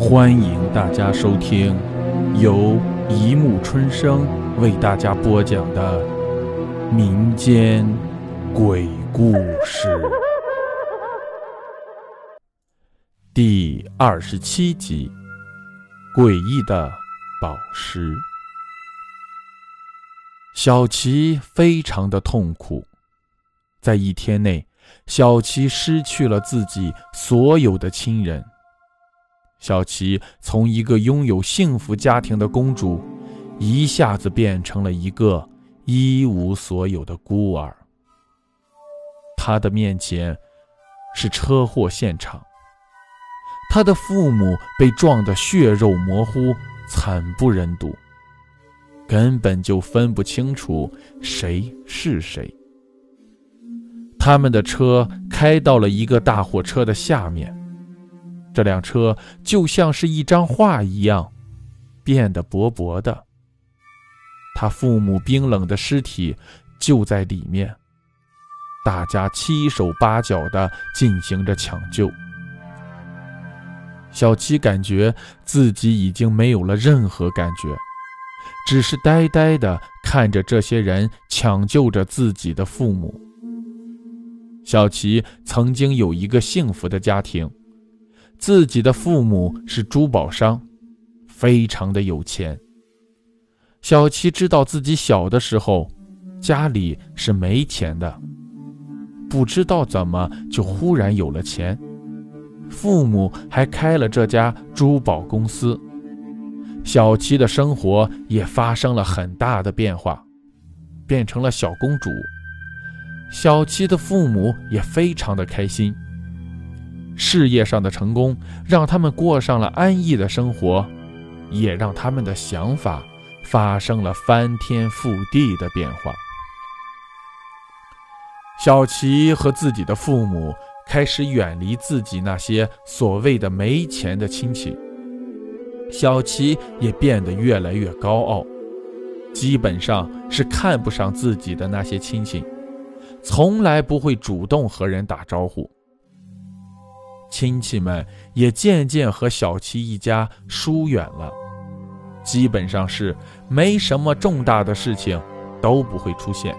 欢迎大家收听由一木春生为大家播讲的民间鬼故事第二十七集《诡异的宝石》。小琪非常的痛苦，在一天内，小琪失去了自己所有的亲人。小琪从一个拥有幸福家庭的公主，一下子变成了一个一无所有的孤儿。她的面前是车祸现场，她的父母被撞得血肉模糊，惨不忍睹，根本就分不清楚谁是谁。他们的车开到了一个大货车的下面。这辆车就像是一张画一样，变得薄薄的。他父母冰冷的尸体就在里面，大家七手八脚的进行着抢救。小七感觉自己已经没有了任何感觉，只是呆呆的看着这些人抢救着自己的父母。小琪曾经有一个幸福的家庭。自己的父母是珠宝商，非常的有钱。小七知道自己小的时候家里是没钱的，不知道怎么就忽然有了钱，父母还开了这家珠宝公司，小七的生活也发生了很大的变化，变成了小公主。小七的父母也非常的开心。事业上的成功让他们过上了安逸的生活，也让他们的想法发生了翻天覆地的变化。小琪和自己的父母开始远离自己那些所谓的没钱的亲戚，小琪也变得越来越高傲，基本上是看不上自己的那些亲戚，从来不会主动和人打招呼。亲戚们也渐渐和小七一家疏远了，基本上是没什么重大的事情都不会出现。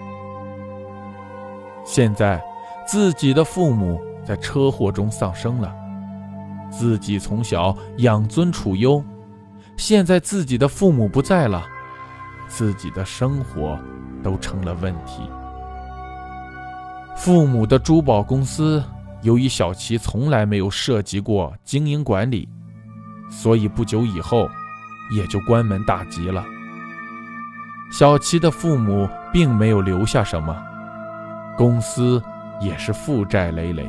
现在自己的父母在车祸中丧生了，自己从小养尊处优，现在自己的父母不在了，自己的生活都成了问题。父母的珠宝公司。由于小齐从来没有涉及过经营管理，所以不久以后也就关门大吉了。小齐的父母并没有留下什么，公司也是负债累累。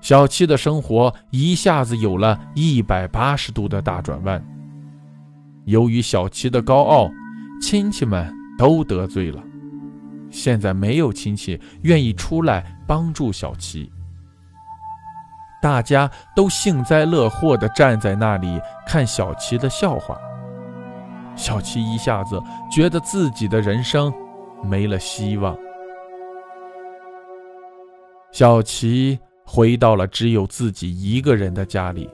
小七的生活一下子有了一百八十度的大转弯。由于小七的高傲，亲戚们都得罪了。现在没有亲戚愿意出来帮助小琪，大家都幸灾乐祸地站在那里看小琪的笑话。小琪一下子觉得自己的人生没了希望。小琪回到了只有自己一个人的家里，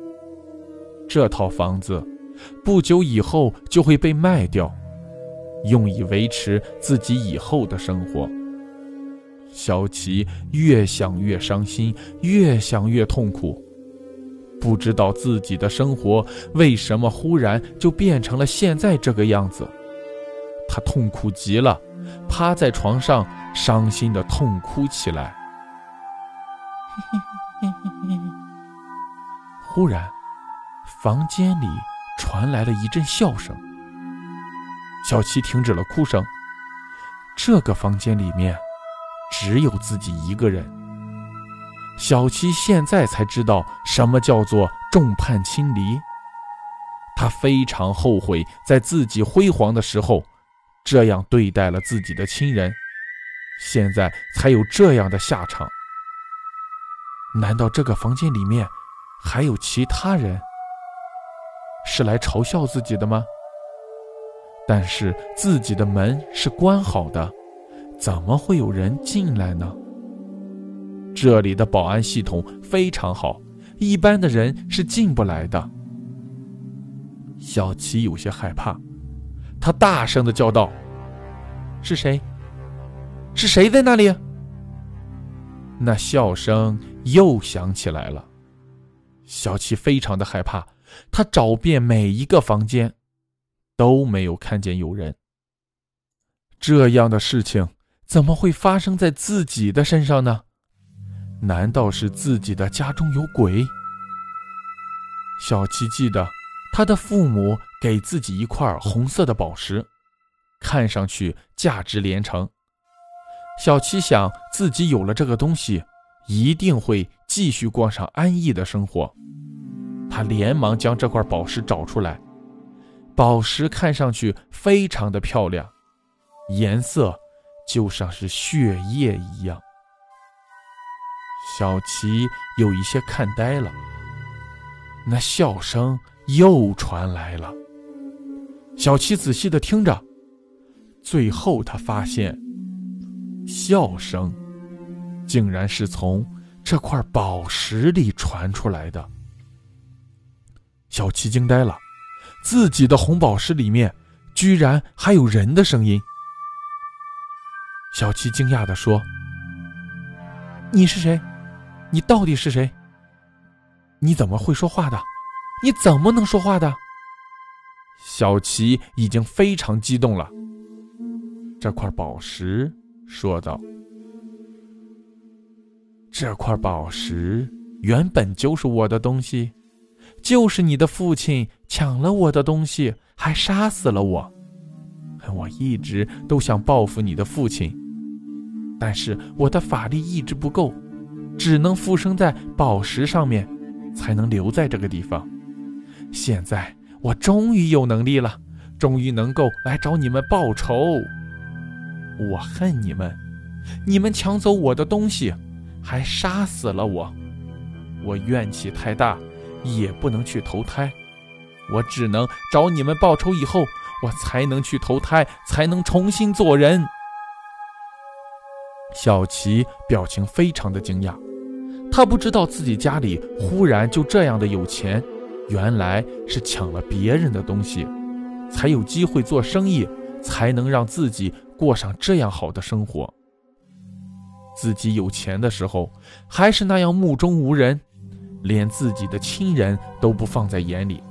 这套房子不久以后就会被卖掉。用以维持自己以后的生活。小琪越想越伤心，越想越痛苦，不知道自己的生活为什么忽然就变成了现在这个样子。他痛苦极了，趴在床上伤心的痛哭起来。忽然，房间里传来了一阵笑声。小七停止了哭声。这个房间里面只有自己一个人。小七现在才知道什么叫做众叛亲离。他非常后悔在自己辉煌的时候这样对待了自己的亲人，现在才有这样的下场。难道这个房间里面还有其他人？是来嘲笑自己的吗？但是自己的门是关好的，怎么会有人进来呢？这里的保安系统非常好，一般的人是进不来的。小琪有些害怕，他大声的叫道：“是谁？是谁在那里？”那笑声又响起来了。小琪非常的害怕，他找遍每一个房间，都没有看见有人。这样的事情怎么会发生在自己的身上呢？难道是自己的家中有鬼？小七记得，他的父母给自己一块红色的宝石，看上去价值连城。小七想，自己有了这个东西，一定会继续过上安逸的生活。他连忙将这块宝石找出来，宝石看上去非常的漂亮，颜色就像是血液一样。小琪有一些看呆了，那笑声又传来了。小琪仔细的听着，最后他发现，笑声竟然是从这块宝石里传出来的。小琪惊呆了，自己的红宝石里面居然还有人的声音。小琪惊讶的说：“你是谁？”你到底是谁？你怎么会说话的？你怎么能说话的？小琪已经非常激动了。这块宝石说道：“这块宝石原本就是我的东西，就是你的父亲抢了我的东西，还杀死了我。我一直都想报复你的父亲，但是我的法力一直不够。”只能附身在宝石上面，才能留在这个地方。现在我终于有能力了，终于能够来找你们报仇。我恨你们，你们抢走我的东西，还杀死了我。我怨气太大，也不能去投胎。我只能找你们报仇以后，我才能去投胎，才能重新做人。小琪表情非常的惊讶，他不知道自己家里忽然就这样的有钱，原来是抢了别人的东西，才有机会做生意，才能让自己过上这样好的生活。自己有钱的时候还是那样目中无人，连自己的亲人都不放在眼里。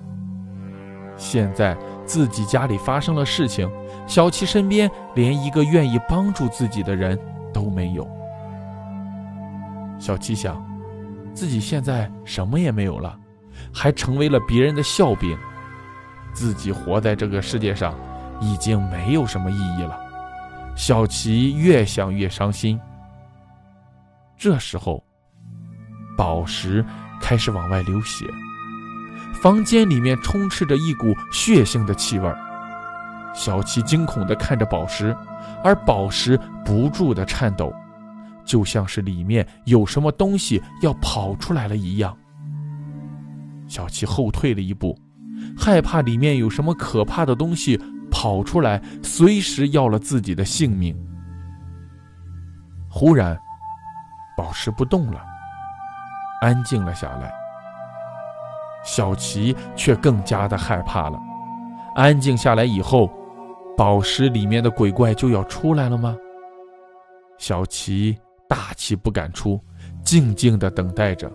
现在自己家里发生了事情，小七身边连一个愿意帮助自己的人。都没有。小七想，自己现在什么也没有了，还成为了别人的笑柄，自己活在这个世界上已经没有什么意义了。小琪越想越伤心。这时候，宝石开始往外流血，房间里面充斥着一股血腥的气味。小七惊恐地看着宝石。而宝石不住的颤抖，就像是里面有什么东西要跑出来了一样。小七后退了一步，害怕里面有什么可怕的东西跑出来，随时要了自己的性命。忽然，宝石不动了，安静了下来。小琪却更加的害怕了。安静下来以后。宝石里面的鬼怪就要出来了吗？小琪大气不敢出，静静的等待着。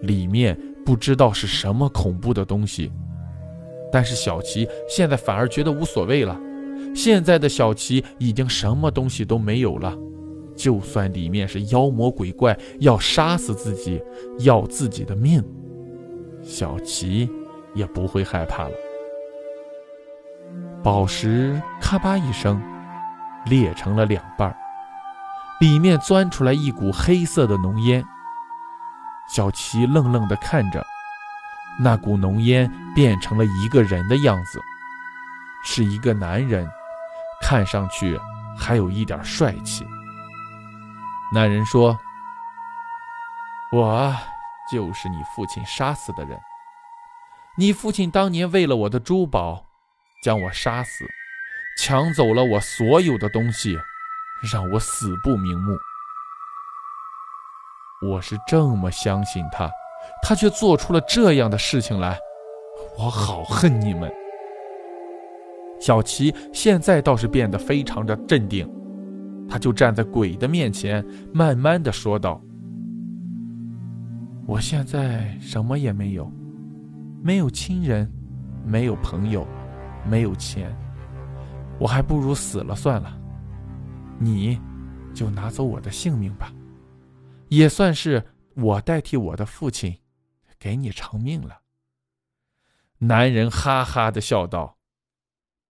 里面不知道是什么恐怖的东西，但是小琪现在反而觉得无所谓了。现在的小琪已经什么东西都没有了，就算里面是妖魔鬼怪要杀死自己，要自己的命，小琪也不会害怕了。宝石咔吧一声裂成了两半，里面钻出来一股黑色的浓烟。小琪愣愣地看着，那股浓烟变成了一个人的样子，是一个男人，看上去还有一点帅气。那人说：“我就是你父亲杀死的人，你父亲当年为了我的珠宝。”将我杀死，抢走了我所有的东西，让我死不瞑目。我是这么相信他，他却做出了这样的事情来，我好恨你们。小琪现在倒是变得非常的镇定，他就站在鬼的面前，慢慢的说道：“我现在什么也没有，没有亲人，没有朋友，没有钱，我还不如死了算了。你，就拿走我的性命吧，也算是我代替我的父亲，给你偿命了。”男人哈哈的笑道。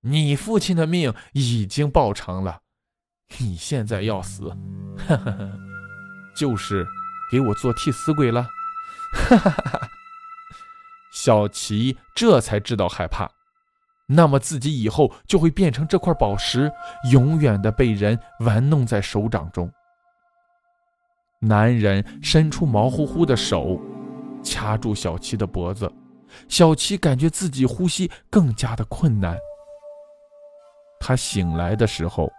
你父亲的命已经报偿了，你现在要死，哈哈哈，就是给我做替死鬼了，哈哈哈哈！小琪这才知道害怕，那么自己以后就会变成这块宝石，永远的被人玩弄在手掌中。男人伸出毛乎乎的手，掐住小琪的脖子，小琪感觉自己呼吸更加的困难。他醒来的时候，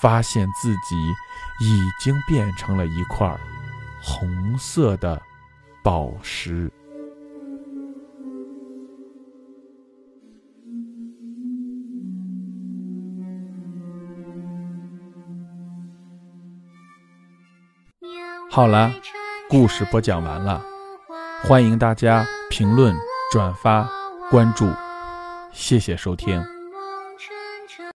发现自己已经变成了一块红色的宝石。好了，故事播讲完了，欢迎大家评论、转发、关注，谢谢收听。